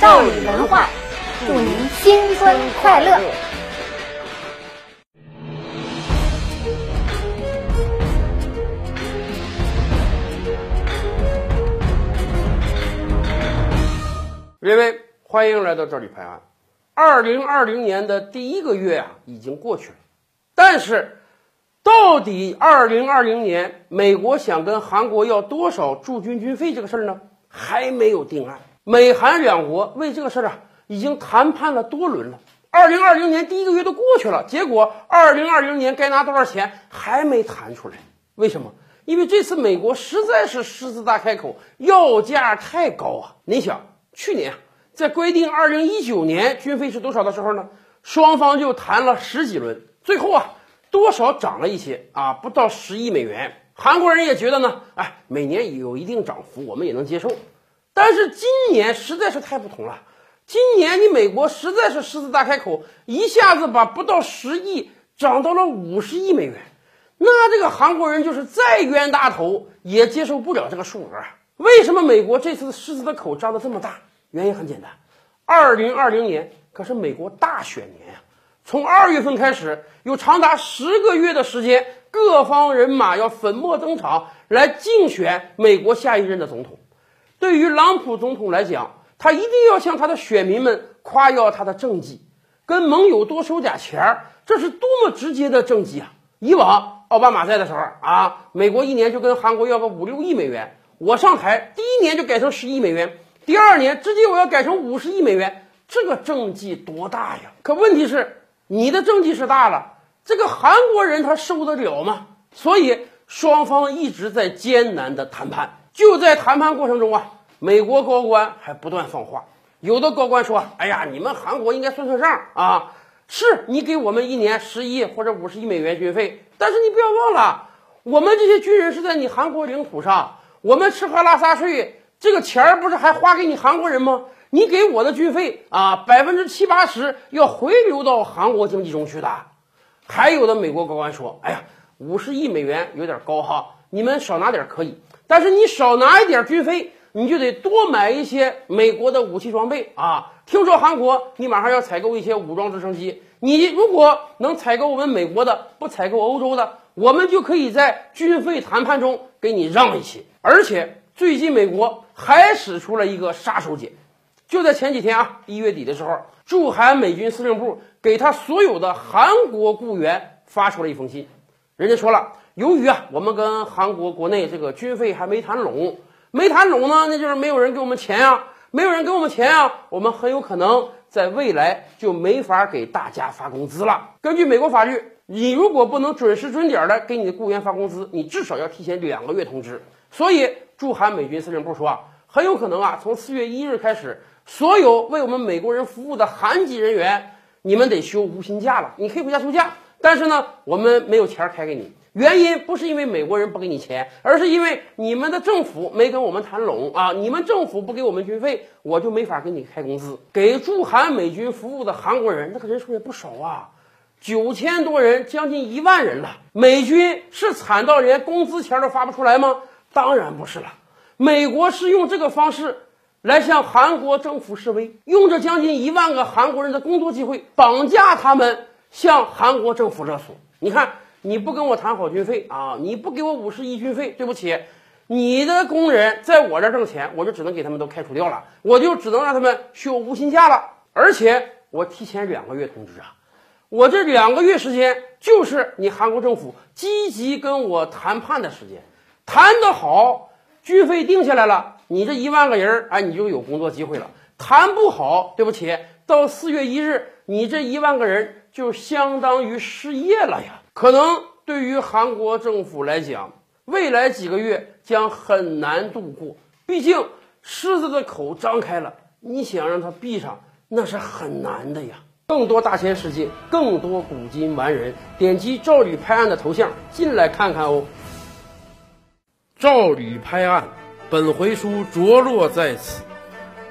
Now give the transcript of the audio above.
赵李文化，祝您新春快乐！各位，欢迎来到这里拍案。二零二零年的第一个月啊，已经过去了，但是，到底二零二零年美国想跟韩国要多少驻军军费这个事儿呢，还没有定案。美韩两国为这个事儿啊，已经谈判了多轮了。二零二零年第一个月都过去了，结果二零二零年该拿多少钱还没谈出来。为什么？因为这次美国实在是狮子大开口，要价太高啊！你想。去年在规定二零一九年军费是多少的时候呢，双方就谈了十几轮，最后啊多少涨了一些啊，不到十亿美元。韩国人也觉得呢，哎，每年有一定涨幅，我们也能接受。但是今年实在是太不同了，今年你美国实在是狮子大开口，一下子把不到十亿涨到了五十亿美元，那这个韩国人就是再冤大头也接受不了这个数额。为什么美国这次狮子的口张得这么大？原因很简单，二零二零年可是美国大选年呀！从二月份开始，有长达十个月的时间，各方人马要粉墨登场来竞选美国下一任的总统。对于朗普总统来讲，他一定要向他的选民们夸耀他的政绩，跟盟友多收点钱儿，这是多么直接的政绩啊！以往奥巴马在的时候啊，美国一年就跟韩国要个五六亿美元，我上台第一年就改成十亿美元。第二年直接我要改成五十亿美元，这个政绩多大呀？可问题是你的政绩是大了，这个韩国人他受得了吗？所以双方一直在艰难的谈判。就在谈判过程中啊，美国高官还不断放话，有的高官说：“哎呀，你们韩国应该算算账啊，是你给我们一年十亿或者五十亿美元军费，但是你不要忘了，我们这些军人是在你韩国领土上，我们吃喝拉撒睡。”这个钱儿不是还花给你韩国人吗？你给我的军费啊，百分之七八十要回流到韩国经济中去的。还有的美国高官说：“哎呀，五十亿美元有点高哈，你们少拿点可以，但是你少拿一点军费，你就得多买一些美国的武器装备啊。听说韩国你马上要采购一些武装直升机，你如果能采购我们美国的，不采购欧洲的，我们就可以在军费谈判中给你让一些，而且。”最近美国还使出了一个杀手锏，就在前几天啊，一月底的时候，驻韩美军司令部给他所有的韩国雇员发出了一封信，人家说了，由于啊，我们跟韩国国内这个军费还没谈拢，没谈拢呢，那就是没有人给我们钱啊，没有人给我们钱啊，我们很有可能在未来就没法给大家发工资了。根据美国法律，你如果不能准时准点的给你的雇员发工资，你至少要提前两个月通知。所以。驻韩美军司令部说啊，很有可能啊，从四月一日开始，所有为我们美国人服务的韩籍人员，你们得休无薪假了。你可以回家休假，但是呢，我们没有钱开给你。原因不是因为美国人不给你钱，而是因为你们的政府没跟我们谈拢啊。你们政府不给我们军费，我就没法给你开工资。给驻韩美军服务的韩国人，那个人数也不少啊，九千多人，将近一万人了。美军是惨到连工资钱都发不出来吗？当然不是了，美国是用这个方式来向韩国政府示威，用着将近一万个韩国人的工作机会绑架他们，向韩国政府勒索。你看，你不跟我谈好军费啊，你不给我五十亿军费，对不起，你的工人在我这儿挣钱，我就只能给他们都开除掉了，我就只能让他们休无薪假了，而且我提前两个月通知啊，我这两个月时间就是你韩国政府积极跟我谈判的时间。谈得好，军费定下来了，你这一万个人儿，哎，你就有工作机会了。谈不好，对不起，到四月一日，你这一万个人就相当于失业了呀。可能对于韩国政府来讲，未来几个月将很难度过。毕竟狮子的口张开了，你想让它闭上，那是很难的呀。更多大千世界，更多古今完人，点击赵吕拍案的头像进来看看哦。赵吕拍案，本回书着落在此。